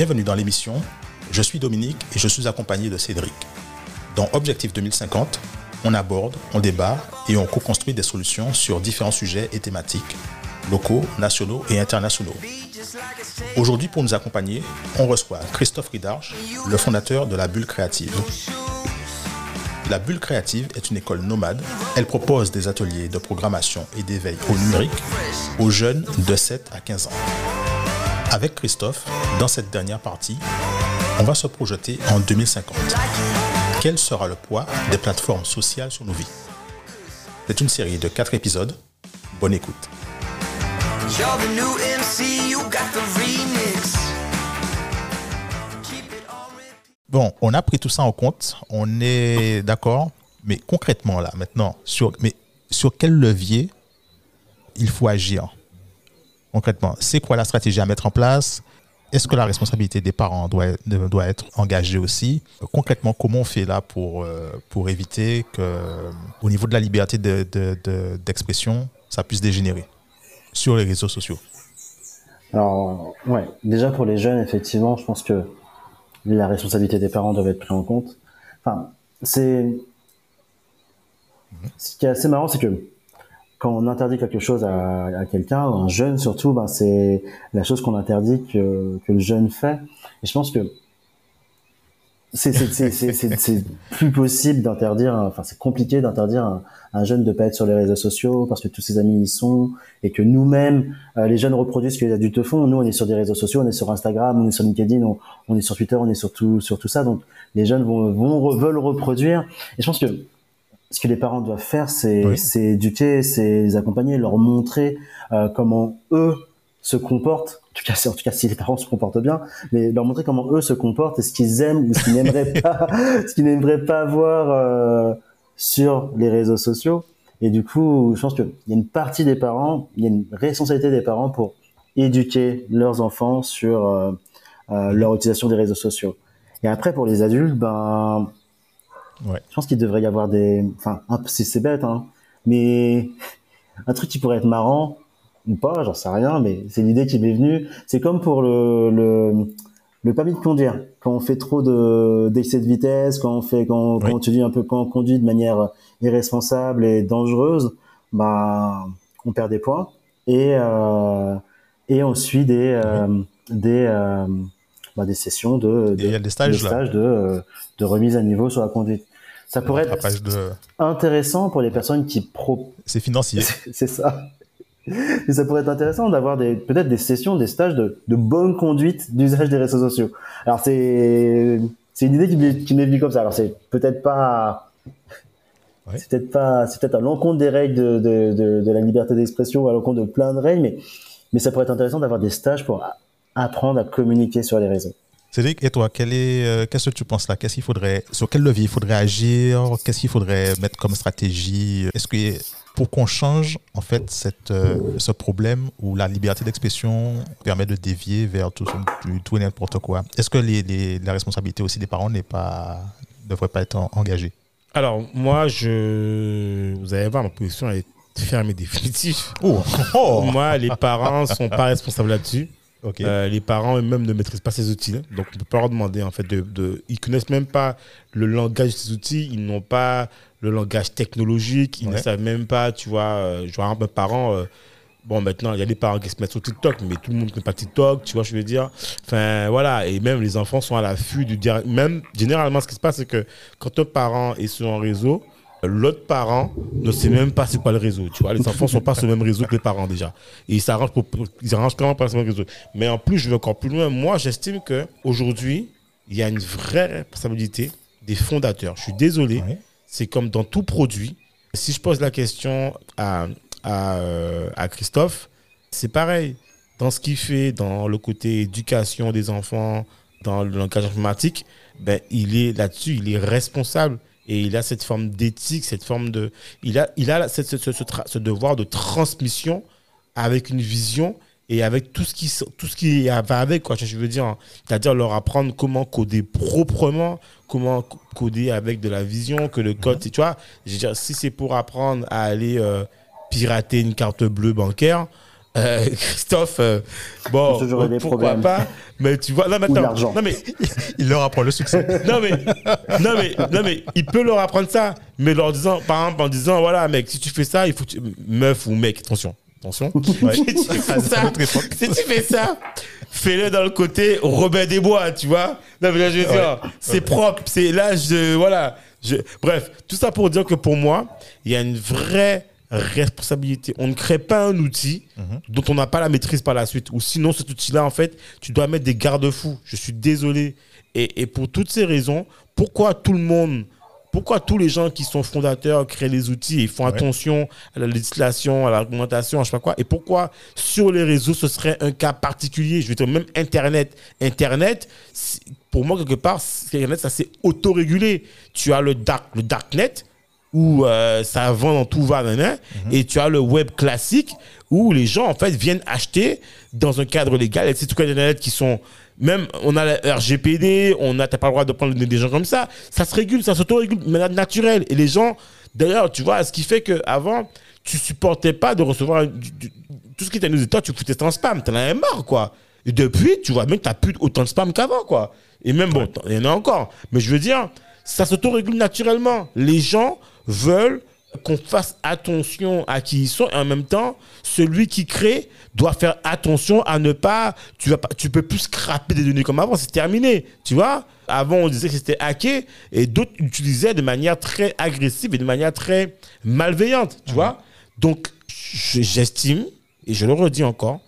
Bienvenue dans l'émission. Je suis Dominique et je suis accompagné de Cédric. Dans Objectif 2050, on aborde, on débat et on co-construit des solutions sur différents sujets et thématiques, locaux, nationaux et internationaux. Aujourd'hui, pour nous accompagner, on reçoit Christophe Ridarche, le fondateur de la Bulle Créative. La Bulle Créative est une école nomade. Elle propose des ateliers de programmation et d'éveil au numérique aux jeunes de 7 à 15 ans. Avec Christophe, dans cette dernière partie, on va se projeter en 2050. Quel sera le poids des plateformes sociales sur nos vies? C'est une série de 4 épisodes. Bonne écoute. Bon, on a pris tout ça en compte, on est d'accord, mais concrètement là, maintenant, sur, mais sur quel levier il faut agir? Concrètement, c'est quoi la stratégie à mettre en place? Est-ce que la responsabilité des parents doit, doit être engagée aussi? Concrètement, comment on fait là pour, euh, pour éviter que, au niveau de la liberté d'expression, de, de, ça puisse dégénérer sur les réseaux sociaux? Alors, ouais, déjà pour les jeunes, effectivement, je pense que la responsabilité des parents doit être prise en compte. Enfin, c'est ce qui est assez marrant, c'est que quand on interdit quelque chose à, quelqu'un, un jeune surtout, ben c'est la chose qu'on interdit que, que le jeune fait. Et je pense que c'est plus possible d'interdire, enfin c'est compliqué d'interdire un, un, jeune de pas être sur les réseaux sociaux parce que tous ses amis y sont et que nous-mêmes, euh, les jeunes reproduisent ce que les adultes font. Nous, on est sur des réseaux sociaux, on est sur Instagram, on est sur LinkedIn, on, on est sur Twitter, on est sur tout, sur tout ça. Donc les jeunes vont, vont veulent reproduire. Et je pense que ce que les parents doivent faire, c'est oui. éduquer, c'est les accompagner, leur montrer euh, comment eux se comportent en tout cas, en tout cas, si les parents se comportent bien, mais leur montrer comment eux se comportent et ce qu'ils aiment ou ce qu'ils n'aimeraient pas, ce qu'ils n'aimeraient pas voir euh, sur les réseaux sociaux. Et du coup, je pense qu'il y a une partie des parents, il y a une responsabilité des parents pour éduquer leurs enfants sur euh, euh, leur utilisation des réseaux sociaux. Et après, pour les adultes, ben, ouais. je pense qu'il devrait y avoir des, enfin, c'est bête, hein, mais un truc qui pourrait être marrant, ou pas, j'en sais rien, mais c'est l'idée qui m'est venue. C'est comme pour le, le, le permis de conduire. Quand on fait trop de d'excès de vitesse, quand on fait, quand, oui. quand un peu, quand on conduit de manière irresponsable et dangereuse, bah, on perd des points et euh, et on suit des euh, oui. des euh, bah, des sessions de, des stages, de, stages de, de remise à niveau sur la conduite. Ça pourrait être de... intéressant pour les personnes qui pro. C'est financier. C'est ça. Et ça pourrait être intéressant d'avoir des peut-être des sessions, des stages de, de bonne conduite d'usage des réseaux sociaux. Alors c'est c'est une idée qui m'est venue comme ça. Alors c'est peut-être pas c'est peut-être pas c'est peut-être à l'encontre des règles de, de, de, de la liberté d'expression, à l'encontre de plein de règles, mais mais ça pourrait être intéressant d'avoir des stages pour apprendre à communiquer sur les réseaux. Cédric, et toi, quel est, euh, qu'est-ce que tu penses là? Qu'est-ce qu'il faudrait, sur quel levier il faudrait agir? Qu'est-ce qu'il faudrait mettre comme stratégie? Est-ce que pour qu'on change en fait cette, euh, ce problème où la liberté d'expression permet de dévier vers tout, tout et n'importe quoi, est-ce que les, les, la responsabilité aussi des parents n'est pas, ne devrait pas être engagée? Alors moi, je, vous allez voir, ma position est fermée définitive. Oh. Oh. moi, les parents sont pas responsables là-dessus. Okay. Euh, les parents eux-mêmes ne maîtrisent pas ces outils, donc on peut pas leur demander en fait de, de, ils connaissent même pas le langage de ces outils, ils n'ont pas le langage technologique, ils ouais. ne savent même pas, tu vois, euh, je vois un peu parents, euh, bon maintenant il y a des parents qui se mettent sur TikTok, mais tout le monde ne connaît pas TikTok, tu vois, je veux dire, enfin voilà, et même les enfants sont à l'affût du direct, même généralement ce qui se passe c'est que quand un parent est sur un réseau, l'autre parent ne sait même pas c'est quoi le réseau. Tu vois, les enfants sont pas sur le même réseau que les parents déjà. Et ils s'arrangent pour, ils s'arrangent quand même pas sur le même réseau. Mais en plus, je vais encore plus loin. Moi, j'estime que aujourd'hui, il y a une vraie responsabilité des fondateurs. Je suis désolé. C'est comme dans tout produit. Si je pose la question à, à, à Christophe, c'est pareil. Dans ce qu'il fait, dans le côté éducation des enfants, dans le langage informatique, ben, il est là-dessus, il est responsable et il a cette forme d'éthique, cette forme de, il a, il a cette, ce, ce, ce, devoir de transmission avec une vision et avec tout ce qui, tout ce qui va avec, quoi. Je veux dire, c'est-à-dire leur apprendre comment coder proprement, comment coder avec de la vision, que le code, mmh. tu vois, je veux dire, si c'est pour apprendre à aller euh, pirater une carte bleue bancaire, euh, Christophe, euh, bon, pourquoi pas Mais tu vois, non mais attends, non mais il leur apprend le succès. non mais, non mais, non mais, il peut leur apprendre ça, mais leur disant, par exemple, en disant, voilà, mec, si tu fais ça, il faut, que tu... meuf ou mec, attention, attention, si tu fais ça, si tu fais ça, fais-le dans le côté Robin des Bois, tu vois. Non mais là, je veux dire, c'est propre, c'est là, je, voilà, je, bref, tout ça pour dire que pour moi, il y a une vraie responsabilité. On ne crée pas un outil mhm. dont on n'a pas la maîtrise par la suite. Ou sinon, cet outil-là, en fait, tu dois mettre des garde-fous. Je suis désolé. Et, pour toutes ces raisons, pourquoi tout le monde, pourquoi tous les gens qui sont fondateurs créent les outils et font attention à la législation, à l'argumentation, à je sais pas quoi, et pourquoi sur les réseaux ce serait un cas particulier, je veux dire même Internet. Internet, pour moi, quelque part, Internet, ça s'est autorégulé. Tu as le dark, le darknet, où euh, ça vend dans tout va, mhm. et tu as le web classique où les gens en fait viennent acheter dans un cadre légal. Et c'est tout cas internet qui sont même on a la RGPD, on a t'as pas le droit de prendre des gens comme ça. Ça se régule, ça s'auto-régule de manière naturelle. Et les gens, d'ailleurs, tu vois, ce qui fait que avant tu supportais pas de recevoir tout ce qui était nous toi, tu foutais en spam, t'en avais marre quoi. Et depuis, tu vois même t'as plus autant de spam qu'avant quoi. Et même bon, il y en a encore. Mais je veux dire, ça s'auto-régule naturellement. Les gens veulent qu'on fasse attention à qui ils sont et en même temps, celui qui crée doit faire attention à ne pas, tu vas pas, tu peux plus scraper des données comme avant, c'est terminé, tu vois. Avant, on disait que c'était hacké et d'autres utilisaient de manière très agressive et de manière très malveillante, tu vois. Donc, j'estime, et je le redis encore,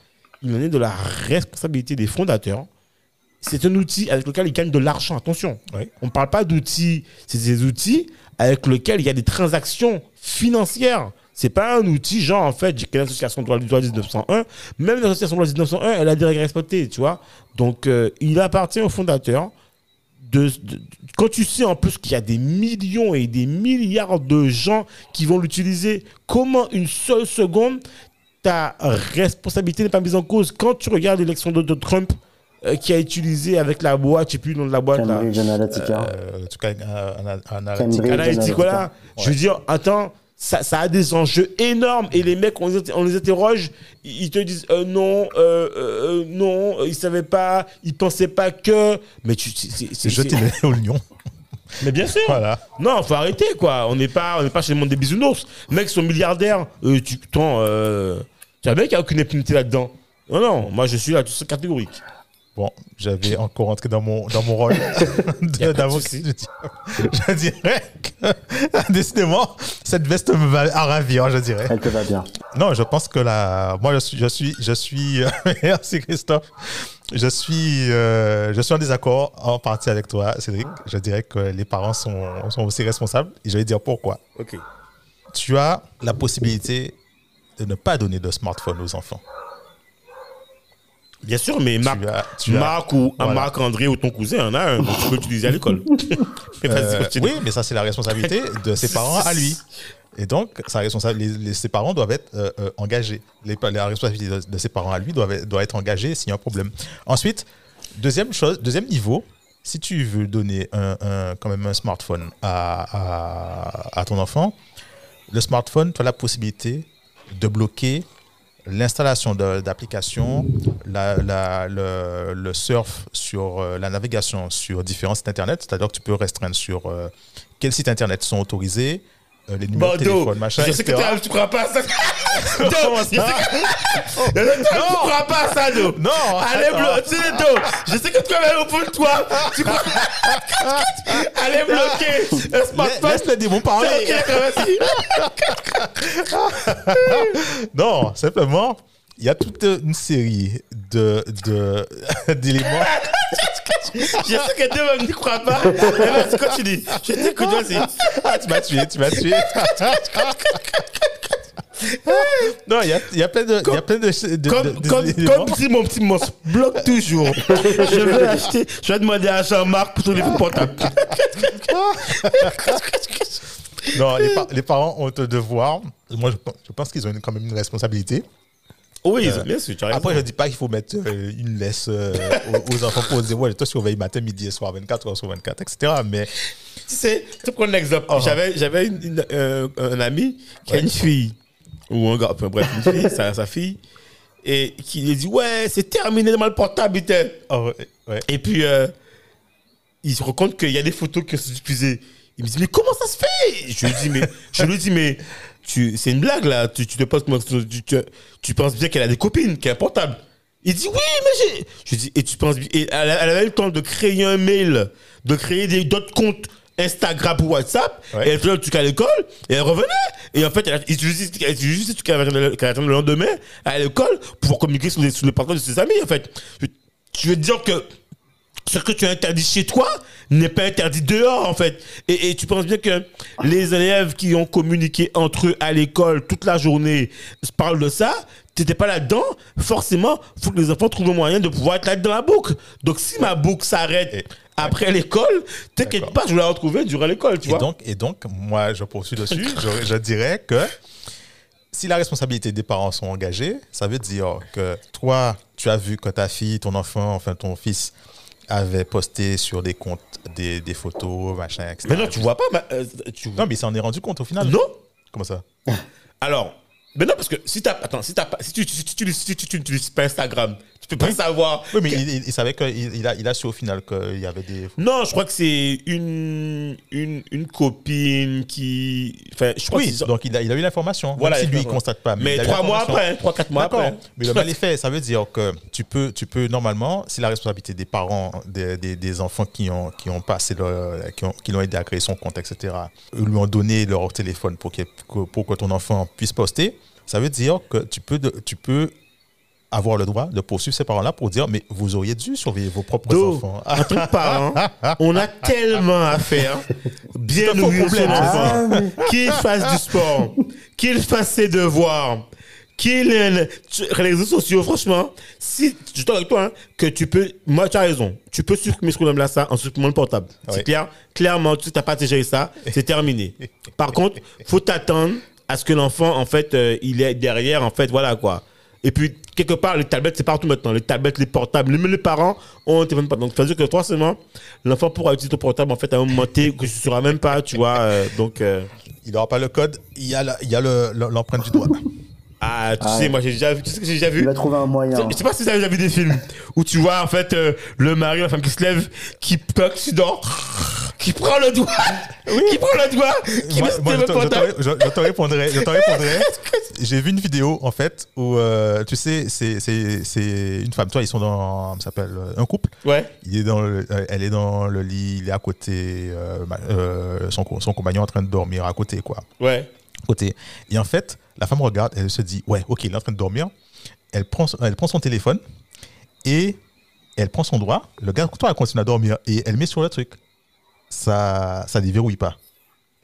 il en est de la responsabilité des fondateurs c'est un outil avec lequel ils gagnent de l'argent. Attention, on ne parle pas d'outils, c'est des outils avec lesquels il y a des transactions financières. C'est pas un outil genre, en fait, j'ai créé l'association de loi 1901. Même l'association loi 1901, elle a des règles respectées, tu vois. Donc, euh, il appartient au fondateur. De, quand tu sais en plus qu'il y a des millions et des milliards de gens qui vont l'utiliser, comment une seule seconde, ta responsabilité n'est pas mise en cause Quand tu regardes l'élection de Trump, euh, qui a utilisé avec la boîte, je sais plus le nom de la boîte. Cambridge Analytica. Euh, en tout cas, Analytica. voilà. Je veux dire, attends, ça, ça, a des enjeux énormes et les mecs, on les, on les interroge, ils te disent euh, non, euh, euh, non, ils savaient pas, ils pensaient pas que. Mais tu. C'est jeté au lion. Mais bien sûr. Voilà. Non, faut arrêter quoi. On n'est pas, on n'est pas chez le monde des bisounours. Les mecs sont milliardaires. tu, attends, tu as mec qui a aucune impunité là-dedans. Non, non, moi je suis là, tout catégorique. Bon, j'avais encore rentré dans mon, dans mon rôle d'avocat. Je dirais que, décidément, cette veste me va à ravir, je dirais. Elle te va bien. Non, je pense que la, moi, je suis, je suis, je suis, merci Christophe. Je suis, euh, je suis en désaccord en partie avec toi, Cédric. Je dirais que les parents sont, sont aussi responsables et je vais dire pourquoi. Ok. Tu as la possibilité de ne pas donner de smartphone aux enfants. Bien sûr, mais Marc, Marc ou Marc-André ou ton cousin en a un, tu peux l'utiliser à l'école. Euh, oui, mais ça, c'est la responsabilité de ses parents à lui. Et donc, sa les, ses parents doivent être euh, euh, engagés. Les, la responsabilité de, ses parents à lui doit, doit être engagée s'il y a un problème. Ensuite, deuxième chose, deuxième niveau, si tu veux donner un, quand même un smartphone à, à, à ton enfant, le smartphone, tu as la possibilité de bloquer l'installation d'applications, le, le, surf sur euh, la navigation sur différents sites internet, c'est-à-dire que tu peux restreindre sur euh, quels sites internet sont autorisés, euh, les numéros de téléphone, machin. Je sais que tu crois pas à ça. non, je sais que tu crois pas à ça, Do. Non. Allez, bloquer, Do. Je sais que tu au bout de toi. Tu crois. Allez, bloquer. Laisse-le dire, mon parent. non, simplement, il y a toute une série de d'éléments. Je sais que Dieu ne croit pas. Vas-y, continue. Je t'écoute, vas-y. Ah, tu m'as tué, tu m'as tué. non, il y a, y a plein de. y a plein de, de comme, de, comme, comme si mon petit monstre bloque toujours. je vais acheter. Je vais demander à Jean-Marc pour livre portable. non, les, les, parents ont un devoir. Moi, je, je pense qu'ils ont quand même une responsabilité oui, euh, bien sûr, Après, je ne dis pas qu'il faut mettre euh, une laisse euh, aux, enfants pour dire, ouais, toi, surveille matin, midi et soir, 24 heures sur 24, etc. Mais. Tu sais, tu prends un exemple. Uh-huh. J'avais, j'avais un ami qui a une fille, ou un gars, enfin bref, une fille, sa, sa fille. et qui lui dit Ouais, c'est terminé le portable. Oh, ouais. Et puis, euh, il se rend compte qu'il y a des photos qui sont diffusées. Il me dit Mais comment ça se fait? Je lui dis Mais, je lui dis, mais tu, c'est une blague là. Tu, tu te poses tu, tu, tu penses bien qu'elle a des copines, qu'elle a un portable. Il dit oui, mais j'ai. Je dis et tu penses et elle, elle avait eu le temps de créer un mail, de créer d'autres comptes Instagram ou WhatsApp. Ouais. Et elle faisait le truc à l'école et elle revenait. Et en fait, elle elle utilisait ce truc le lendemain à l'école pour communiquer sur les, sur les portables de ses amis. En fait, je, je veux dire que ce que tu as interdit chez toi n'est pas interdit dehors, en fait. Et, et tu penses bien que les élèves qui ont communiqué entre eux à l'école toute la journée parlent de ça. T'étais pas là-dedans, forcément, faut que les enfants trouvent le moyen de pouvoir être là dans la boucle. Donc, si ma boucle s'arrête après l'école, t'inquiète pas, je vais la retrouver durant l'école, tu Et vois. donc, et donc, moi, je poursuis dessus. je, je dirais que si la responsabilité des parents sont engagées, ça veut dire que toi, tu as vu que ta fille, ton enfant, enfin ton fils, avait posté sur des comptes des, des photos, machin, etc. mais non, tu vois pas, ma- euh, tu Non, mais il s'en est rendu compte au final. Non Comment ça? Alors, mais non, parce que si t'as, attends, si pas, si tu, si tu, si tu, n'utilises pas Instagram, tu peux pas savoir. Oui, mais que- il, savait qu'il il a, il a su au final qu'il y avait des. Non, je crois que c'est une, une, une copine qui. Enfin, je crois Oui, que donc il a, il a eu l'information. Voilà, si lui, il l'information. constate pas. Mais trois mois après, trois, quatre mois après. Mais le mal est fait. Ça veut dire que tu peux, tu peux normalement, si la responsabilité des parents, des, des, des enfants qui ont, qui ont passé leur, qui ont, qui l'ont aidé à créer son compte, etc., lui ont donné leur téléphone pour, que- pour que ton enfant puisse poster, ça veut dire que tu peux, de- tu peux avoir le droit de poursuivre ces parents-là pour dire, mais vous auriez dû surveiller vos propres Do, enfants. en tant que parent, on a tellement à faire. Bien nourrir son problème, enfant. Ah. Qu'il fasse du sport, qu'il fasse ses devoirs, qu'il les réseaux sociaux, franchement, si je d'accord avec toi, hein, que tu peux, moi tu as raison, tu peux supprimer ce qu'on là ça en supprimant le portable. C'est clair, clairement, tu n'as pas à gérer ça, c'est terminé. Par contre, faut t'attendre à ce que l'enfant, en fait, euh, il est derrière, en fait, voilà quoi. Et puis, quelque part, les tablettes, c'est partout maintenant. Les tablettes, les portables, même les parents ont un téléphone portable. Donc, ça veut dire que forcément, l'enfant pourra utiliser ton portable, en fait, à un moment T que tu ne sauras même pas, tu vois. euh, donc, euh, Il n'aura pas le code, il y a la- il y a le- le- l'empreinte du doigt. ah, tu Ah sais, ouais. moi, j'ai déjà vu, tu sais ce que j'ai déjà Il vu? va trouver un moyen. Je sais pas si vous avez déjà vu des films où tu vois, en fait, euh, le mari, la femme qui se lève, qui puck, dort, qui prend le doigt, qui prend le doigt, qui Moi, met moi, le je, te, je portable. te- je- je te répondrai. Je te répondrai. J'ai vu une vidéo en fait où euh, tu sais, c'est c'est c'est une femme. Toi, ils sont dans, ça s'appelle euh, un couple. Ouais. Il est dans, le- euh, elle est dans le lit, il est à côté, euh, euh, son son compagnon en train de dormir à côté quoi. Ouais. Côté. Et en fait, la femme regarde, elle se dit, ouais, ok, il est en train de dormir. Elle prend, son- elle prend son téléphone et elle prend son doigt. Le gars, toi, elle continue à dormir et elle met sur le truc. Ça, ça déverrouille pas.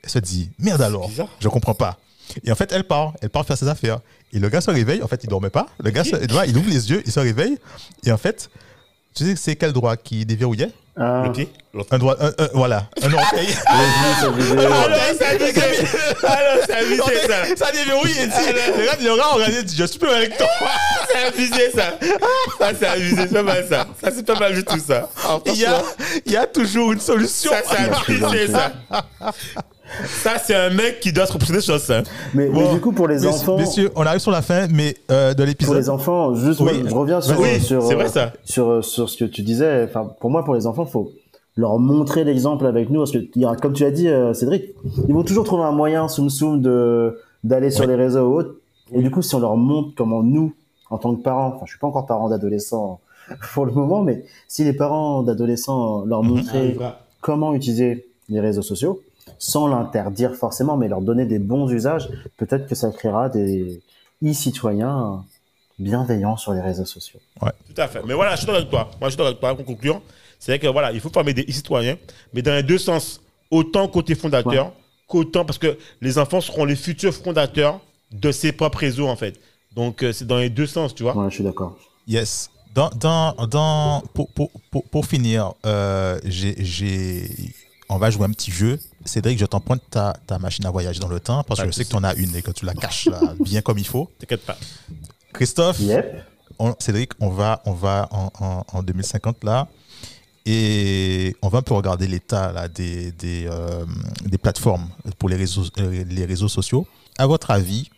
Elle se dit, merde alors, je comprends pas. Et en fait, elle part, elle part faire ses affaires. Et le gars se réveille, en fait, il dormait pas. Le gars, se- il ouvre les yeux, il se réveille. Et en fait, tu sais, c'est quel droit qui déverrouillait? Ah, Le pied. Un droit, un- un- voilà, un orteil. Ah non, ça. Ah abusé ça. ça déverrouille et dit, le gars, le gars, regardez, dit, je suis plus avec toi. C'est abusé ça. Ça c'est abusé, c'est pas mal ça. Ça c'est pas mal du tout ça. Ah, Il y a, il y a toujours une solution. Ça c'est abusé ça. Ça c'est un mec qui doit se reposer sur ça. Mais, mais du coup, pour les Messieurs- enfants, Messieurs, on arrive sur la fin mais, euh, de pour l'épisode. les enfants, juste, Oui. moi, je reviens sur, Oui, sur, c'est vrai, ça. sur, sur ce que tu disais. Enfin, pour moi, pour les enfants, faut leur montrer l'exemple avec nous, parce que, il comme tu as dit, euh, Cédric, ils vont toujours trouver un moyen, soum soum, de, d'aller sur Oui. les réseaux ou autres. Et du coup, si on leur montre comment nous, en tant que parents, enfin, je suis pas encore parent d'adolescents pour le moment, mais si les parents d'adolescents leur Mhm. montraient comment utiliser les réseaux sociaux, sans l'interdire forcément, mais leur donner des bons usages, peut-être que ça créera des e-citoyens bienveillants sur les réseaux sociaux. Tout à fait. Mais voilà, je suis d'accord avec toi. Moi, je suis d'accord avec toi. Pour conclure, c'est vrai que voilà, il faut former des citoyens, mais dans les deux sens. Autant côté fondateur, qu'autant parce que les enfants seront les futurs fondateurs de ses propres réseaux, en fait. Donc, euh, c'est dans les deux sens, tu vois. Ouais, je suis d'accord. Yes. Dans, dans, dans, pour, pour, pour, pour finir, euh, j'ai, j'ai, on va jouer un petit jeu. Cédric, je t'emprunte ta, ta machine à voyage dans le temps parce Pas que je sais que tu en as une et que tu la caches là, bien comme il faut. T'inquiète pas. Christophe, Yep. on- Cédric, on va, on va en, en, en 2050 là et on va un peu regarder l'état là, des, des, euh, des plateformes pour les réseaux, euh, les réseaux sociaux. À votre avis,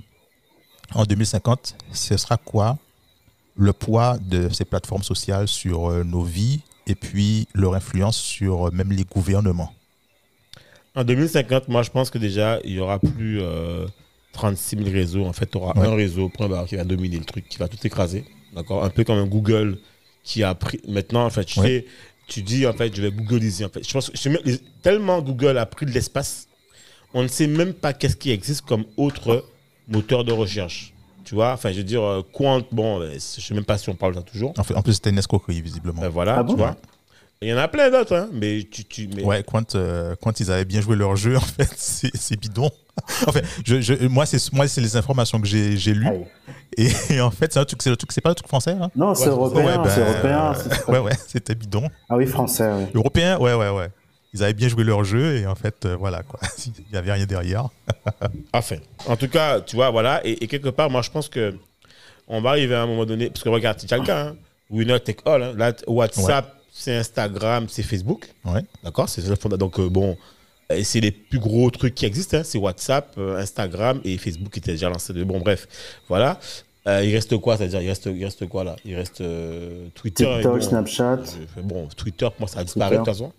en 2050, ce sera quoi le poids de ces plateformes sociales sur euh, nos vies et puis leur influence sur euh, même les gouvernements? En 2050, moi, je pense que déjà, il y aura plus 36 000 réseaux. En fait, tu auras un réseau, point barre, qui va dominer le truc, qui va tout écraser. D'accord? Un peu comme un Google qui a pris. Maintenant, en fait, tu sais, tu dis, en fait, je vais Googliser. En fait, je pense que tellement Google a pris de l'espace, on ne sait même pas qu'est-ce qui existe comme autre moteur de recherche. Tu vois, enfin, je veux dire, euh, Quant, bon, euh, je ne sais même pas si on parle de ça toujours. En, fait, en plus, c'était une escroquerie, visiblement. Ben voilà, ah tu vois. Il y en a plein d'autres, hein, mais tu. tu mais... Ouais, quand, euh, quand ils avaient bien joué leur jeu, en fait, c'est bidon. en fait, je, je, moi, c'est les informations que j'ai lues. Et, en fait, c'est un truc, c'est pas un truc français. Hein non, c'est européen. c'est européen. ouais, ouais, c'était bidon. Ah oui, français, oui. Européen, ouais, ouais, ouais. Ils avaient bien joué leur jeu et en fait, euh, voilà, quoi. Il n'y avait rien derrière. enfin, en tout cas, tu vois, voilà. Et, quelque part, moi, je pense que on va arriver à un moment donné, parce que regarde, c'est le cas, hein. Winner Take All, hein. Là, WhatsApp c'est Instagram, c'est Facebook. Ouais. D'accord C'est Donc, euh, bon, c'est les plus gros trucs qui existent. Hein. C'est WhatsApp, euh, Instagram et Facebook qui étaient déjà lancés. Bon, bref, voilà. Euh, il reste quoi C'est-à-dire, il reste, il reste quoi là? Il reste Twitter. TikTok, Snapchat. Bon, Twitter, pour moi, ça a disparu de toute façon.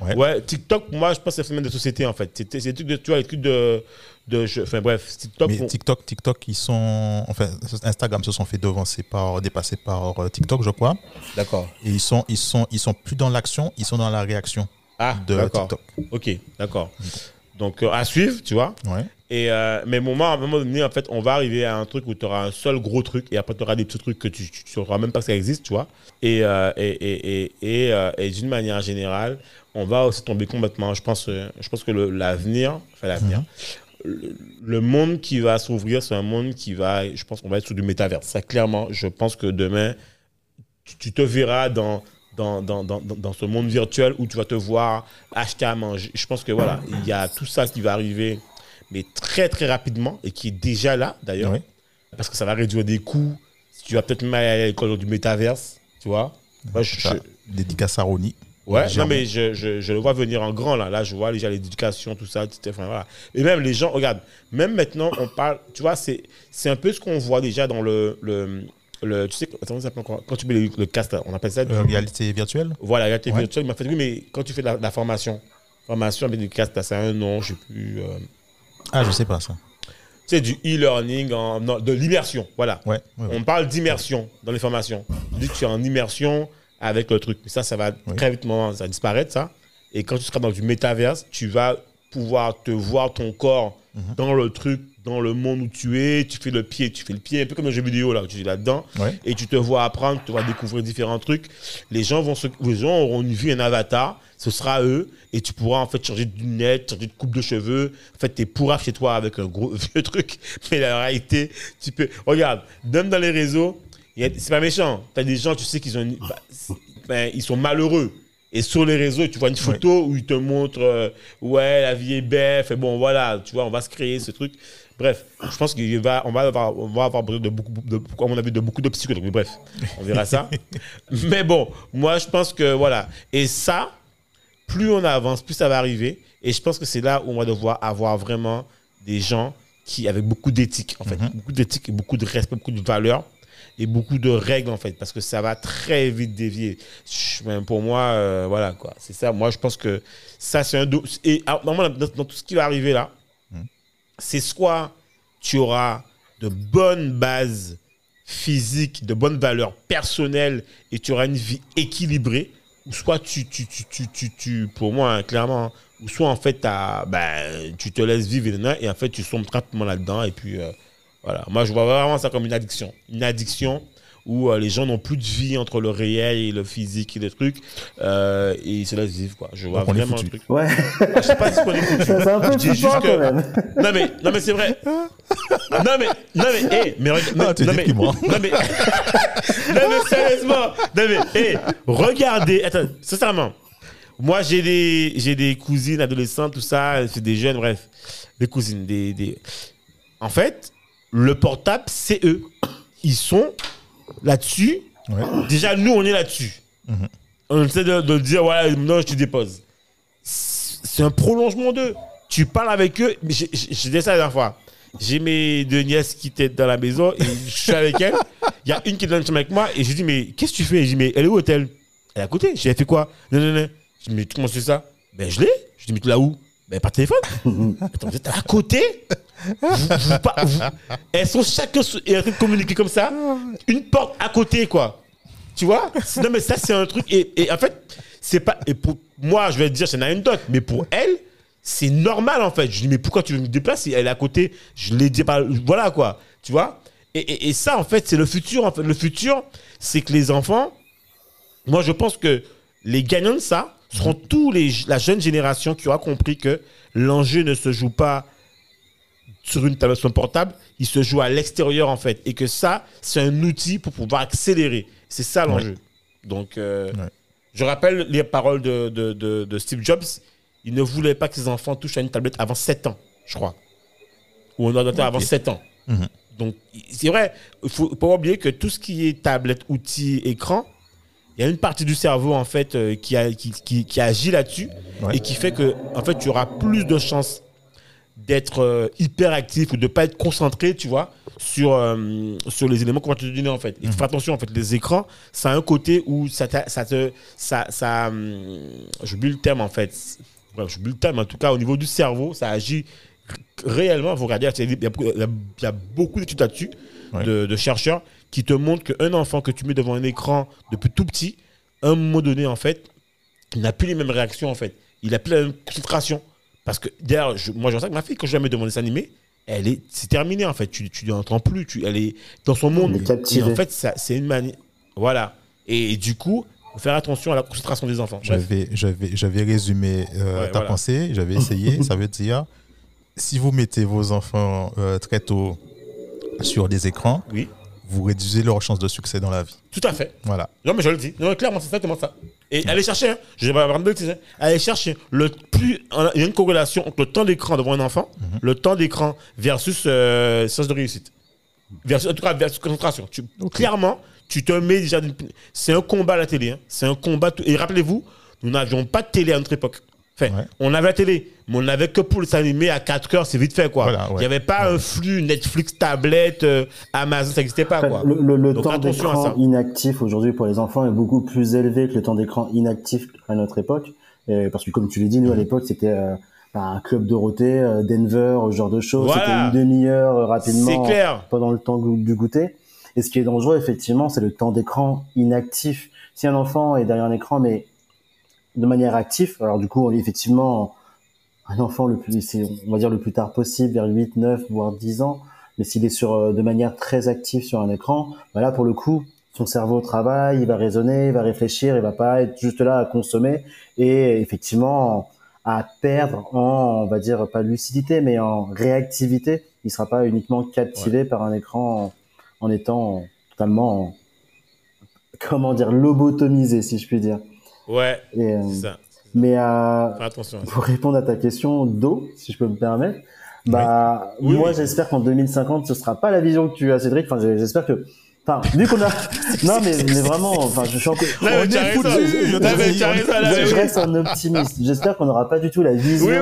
Ouais. TikTok, moi, je pense que c'est un phénomène de société, en fait. C'est des trucs de, tu vois, les trucs de. de enfin, bref, TikTok. Mais TikTok, TikTok, ils sont. Enfin, Instagram se sont fait devancer par, dépasser par euh, TikTok, je crois. D'accord. Et ils sont, ils, sont, ils sont plus dans l'action, ils sont dans la réaction. Ah, de TikTok. Ok, d'accord. Donc, euh, à suivre, tu vois. Ouais. Et, euh, mais moment, à un moment donné, en fait, on va arriver à un truc où tu auras un seul gros truc et après, tu auras des petits trucs que tu ne sauras même pas que ça existe, tu vois. Et, et, et, et, et d'une manière générale, on va aussi tomber complètement. Je pense, euh, je pense que l'avenir, enfin l'avenir, mhm. le, monde qui va s'ouvrir, c'est un monde qui va, je pense qu'on va être sur du métavers. Ça, clairement, je pense que demain, tu, te verras dans, dans, dans, dans, dans, ce monde virtuel où tu vas te voir acheter à manger. Je pense que voilà, il y a tout ça qui va arriver, mais très, très rapidement et qui est déjà là, d'ailleurs. Parce que ça va réduire des coûts. Tu vas peut-être même aller à l'école du métaverse, tu vois. Moi, je, Dédicace à Ronnie. Ouais, non, mais je, je, je, le vois venir en grand, là. Là, je vois déjà l'éducation, tout ça, etc. Enfin, voilà. Et même les gens, regarde, même maintenant, on parle, tu vois, c'est un peu ce qu'on voit déjà dans le, le, le, tu sais, attends, ça quand tu mets le, le cast, on appelle ça euh, réalité virtuelle? Voilà, réalité virtuelle. Il m'a fait, oui, mais quand tu fais la, la formation, formation avec du cast, c'est un nom, je sais plus. Euh... Ah, je sais pas ça. C'est du e-learning, de l'immersion, voilà. Ouais, On parle d'immersion dans les formations. Tu dis que tu es en immersion, avec le truc. Mais ça, ça va très vite ça disparaître, ça. Et quand tu seras dans du métaverse, tu vas pouvoir te voir ton corps mhm. dans le truc, dans le monde où tu es. Tu fais le pied, tu fais le pied, un peu comme un jeu vidéo là, tu es là-dedans. Et tu te vois apprendre, tu vas découvrir différents trucs. Les gens, vont se, les gens auront une vue, un avatar. Ce sera eux. Et tu pourras en fait changer de lunettes, changer de coupe de cheveux. En fait, tu es pourra chez toi avec un gros vieux truc. Mais la réalité, tu peux. Regarde, même dans les réseaux, c'est pas méchant. Tu as des gens, tu sais qu'ils ont bah, ben, ils sont malheureux. Et sur les réseaux, tu vois une photo où ils te montrent, euh, ouais, la vie est belle, et bon, voilà, tu vois, on va se créer ce truc. Bref, je pense qu'on va, on va avoir, on va avoir besoin de beaucoup, de, à mon avis, de beaucoup de psychologues. Mais bref, on verra ça. Mais bon, moi, je pense que, voilà. Et ça, plus on avance, plus ça va arriver. Et je pense que c'est là où on va devoir avoir vraiment des gens qui, avec beaucoup d'éthique, en fait, mm-hmm. beaucoup d'éthique, beaucoup de respect, beaucoup de valeur et beaucoup de règles en fait parce que ça va très vite dévier. Pour moi, euh, voilà quoi. C'est ça. Moi, je pense que ça c'est un et ah, dans, dans, tout ce qui va arriver là. C'est soit tu auras de bonnes bases physiques, de bonnes valeurs personnelles et tu auras une vie équilibrée, ou soit tu, tu, tu, tu, tu, pour moi, hein, clairement, ou soit en fait, ben, tu te laisses vivre et en fait, tu sombres rapidement là-dedans et puis. Euh, voilà. Moi, je vois vraiment ça comme une addiction. Une addiction où euh, les gens n'ont plus de vie entre le réel et le physique et le trucs. Euh, et ils se laissent vivre, quoi. Je vois vraiment un truc. Ouais. Je sais pas disponible. C'est un peu je juste que... quand même. Non, mais, non, mais c'est vrai. Non, mais, non, mais, hey, mais, mais, non, mais, non, mais, non, mais, non, mais, sérieusement. Non, mais, hey, regardez, attends, sincèrement. Moi, j'ai des, j'ai des cousines adolescentes, tout ça, c'est des jeunes, bref. Des cousines, des, des. En fait, le portable, c'est eux. Ils sont là-dessus. Déjà, nous, on est là-dessus. Mhm. On essaie de, dire, voilà, non, je te dépose. C'est un prolongement d'eux. Tu parles avec eux. J'ai dit ça la dernière fois. j'ai mes deux nièces qui étaient dans la maison et je suis avec elles. Il y a une qui est dans le chambre avec moi et je dis, mais qu'est-ce que tu fais? Je dis, mais elle est où, elle Elle est à côté. J'ai fait quoi? Non, non, non. Je dis, mais comment c'est ça? Ben, je l'ai. Je dis, mais tu l'as où? Ben, par téléphone. Attends, vous êtes à côté Elles sont chacun en train de communiquer comme ça. Une porte à côté, quoi. Tu vois? Non, mais ça, c'est un truc. Et, et en fait, c'est pas. Et pour moi, je vais te dire, c'est une anecdote. Mais pour elle, c'est normal en fait. Je dis, mais pourquoi tu veux me déplacer Elle est à côté, je l'ai dit, pas. voilà quoi, tu vois? Et, et, ça en fait, c'est le futur. En fait. Le futur, c'est que les enfants, moi je pense que les gagnants de ça seront tous les, la jeune génération qui aura compris que l'enjeu ne se joue pas sur une tablette portable, il se joue à l'extérieur en fait. Et que ça, c'est un outil pour pouvoir accélérer. C'est ça l'enjeu. Donc, euh, je rappelle les paroles de, de, de Steve Jobs il ne voulait pas que ses enfants touchent à une tablette avant 7 ans, je crois. Ou un ordinateur avant 7 ans. Mhm. Donc, c'est vrai, il ne faut pas oublier que tout ce qui est tablette, outils, écran, il y a une partie du cerveau, en fait, euh, qui, a, qui, qui, agit là-dessus et qui fait que, en fait, tu auras plus de chances d'être euh, hyper actif ou de ne pas être concentré, tu vois, sur, euh, sur les éléments qu'on va te donner, en fait. Il faut faire attention, en fait, les écrans, ça a un côté où ça, ça te. Ça, ça, hum, j'oublie le terme, en fait je le mais en tout cas, au niveau du cerveau, ça agit réellement. Vous regardez, il y a, beaucoup d'études là-dessus, de, chercheurs, qui te montrent qu'un enfant que tu mets devant un écran depuis tout petit, à un moment donné, en fait, il n'a plus les mêmes réactions, en fait. Il n'a plus la même concentration. Parce que, d'ailleurs, moi, je vois ça que ma fille, quand je la mets devant des animés, elle est, c'est terminé, en fait. Tu, tu n'entends plus. Tu, elle est dans son monde. Et en fait, c'est une manière. Voilà. et, du coup, faire attention à la concentration des enfants. J'avais, j'avais, j'avais résumé euh, ta pensée, j'avais essayé. ça veut dire, si vous mettez vos enfants euh, très tôt sur des écrans, oui. Vous réduisez leurs chances de succès dans la vie. Tout à fait. Voilà. Non, mais je le dis. Non, clairement, c'est exactement ça. Et allez chercher, hein. je vais pas avoir de hein. allez chercher. Le plus, il y a une corrélation entre le temps d'écran devant un enfant, mhm. le temps d'écran versus euh, sens de réussite. Versus, en tout cas, versus concentration. Tu, Clairement, tu te mets déjà. C'est un combat à la télé. Hein. C'est un combat. Et rappelez-vous, nous n'avions pas de télé à notre époque. Enfin, on avait la télé, mais on n'avait que pour s'animer à 4 heures, c'est vite fait, quoi. Il n'y avait pas un flux Netflix, tablette, euh, Amazon, ça n'existait pas, quoi. Le, temps d'écran inactif aujourd'hui pour les enfants est beaucoup plus élevé que le temps d'écran inactif à notre époque. parce que, comme tu l'as dit, nous, à l'époque, c'était euh, un club Dorothée, euh, Denver, ce genre de choses. C'était une demi-heure rapidement pendant le temps du goûter. Et ce qui est dangereux, effectivement, c'est le temps d'écran inactif. Si un enfant est derrière un écran, mais de manière active, alors du coup, effectivement, un enfant le plus, on va dire le plus tard possible, vers 8, 9, voire 10 ans, mais s'il est sur, euh, de manière très active sur un écran, voilà, pour le coup, son cerveau travaille, il va raisonner, il va réfléchir, il va pas être juste là à consommer et effectivement à perdre en, on va dire, pas lucidité, mais en réactivité. Il sera pas uniquement captivé par un écran en étant totalement, comment dire, lobotomisé, si je puis dire. Ouais. Euh, ça. Mais euh, attention pour répondre à ta question d'eau, si je peux me permettre, bah moi j'espère qu'en 2050 ce sera pas la vision que tu as, Cédric. Enfin, j'espère que Enfin, vu qu'on a, non mais, mais vraiment, enfin, je suis encore, je, reste un optimiste. J'espère qu'on n'aura pas du tout la vision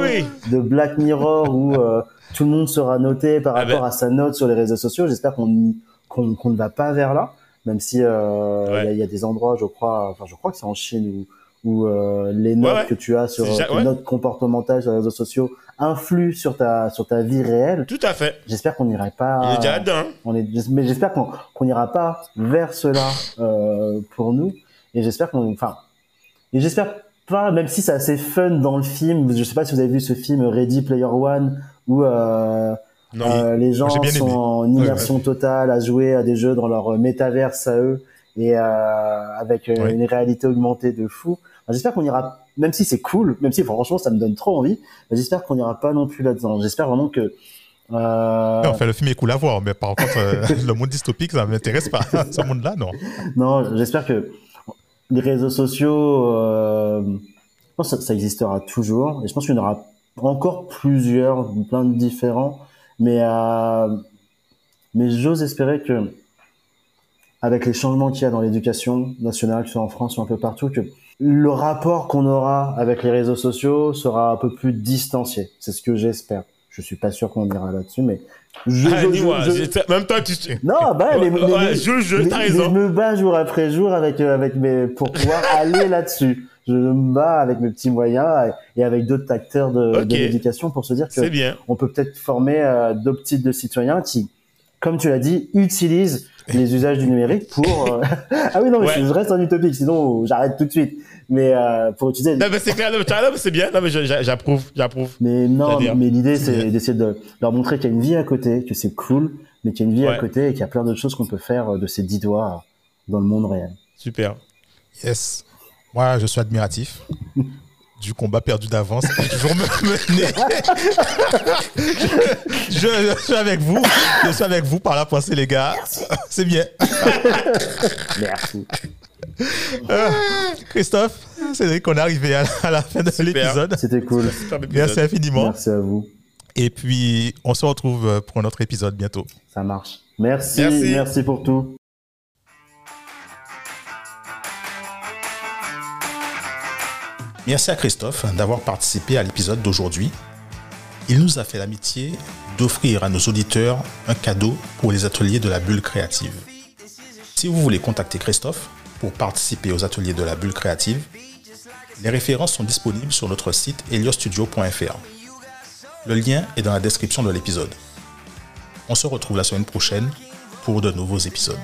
de Black Mirror où euh, tout le monde sera noté par ah rapport ben. à sa note sur les réseaux sociaux. J'espère qu'on qu'on ne va pas vers là, même si euh, il y, a des endroits, je crois, enfin je crois que c'est en Chine où, où euh, les notes que tu as sur tes notes comportementales sur les réseaux sociaux influent sur ta sur ta vie réelle. Tout à fait. J'espère qu'on n'irait pas. Il est déjà dedans. Hein. On est, mais j'espère qu'on qu'on n'ira pas vers cela euh, pour nous. Et j'espère qu'on, enfin, et j'espère pas, même si c'est assez fun dans le film. Je sais pas si vous avez vu ce film Ready Player One où euh, euh, les gens sont en immersion totale à jouer à des jeux dans leur euh, métaverse à eux et euh, avec euh, une réalité augmentée de fou. J'espère qu'on ira, même si c'est cool, même si franchement ça me donne trop envie, j'espère qu'on ira pas non plus là-dedans. J'espère vraiment que euh... Non, enfin, le film est cool à voir, mais par contre, le monde dystopique, ça m'intéresse pas. Ce monde-là, non. Non, j'espère que les réseaux sociaux, euh, je pense que ça, ça, existera toujours, et je pense qu'il y en aura encore plusieurs, plein de différents. Mais, euh, mais j'ose espérer que, avec les changements qu'il y a dans l'éducation nationale, que ce soit en France ou un peu partout, que le rapport qu'on aura avec les réseaux sociaux sera un peu plus distancié. C'est ce que j'espère. je suis pas sûr qu'on ira là-dessus, mais je, ah, je, même toi, tu. Non, bah, mais, je, je, raison. je me bats jour après jour avec euh, avec mes pour pouvoir aller là-dessus. Je me bats avec mes petits moyens et avec d'autres acteurs de, de l'éducation pour se dire que bien. on peut peut-être former euh, d'autres types de citoyens qui, comme tu l'as dit, utilisent les usages du numérique pour. Euh, ah oui non, mais je reste en utopique, sinon j'arrête tout de suite mais euh, pour utiliser. Non, mais c'est clair, c'est bien, non, mais j'approuve, j'approuve. Mais non, mais l'idée, c'est d'essayer de leur montrer qu'il y a une vie à côté, que c'est cool, mais qu'il y a une vie à côté et qu'il y a plein d'autres choses qu'on peut faire euh, de ces dix doigts dans le monde réel. Super. Yes. Moi, je suis admiratif du combat perdu d'avance toujours me mener. je, suis avec vous. Je suis avec vous par la pensée, les gars. C'est bien. Merci. Euh, Christophe, c'est qu'on est arrivé à, la fin de l'épisode. C'était cool. Merci infiniment. Merci à vous. Et puis, on se retrouve pour un autre épisode bientôt. Ça marche. Merci, merci, merci pour tout. Merci à Christophe d'avoir participé à l'épisode d'aujourd'hui. Il nous a fait l'amitié d'offrir à nos auditeurs un cadeau pour les ateliers de la bulle créative. Si vous voulez contacter Christophe, pour participer aux ateliers de la bulle créative, les références sont disponibles sur notre site heliostudio.fr. Le lien est dans la description de l'épisode. On se retrouve la semaine prochaine pour de nouveaux épisodes.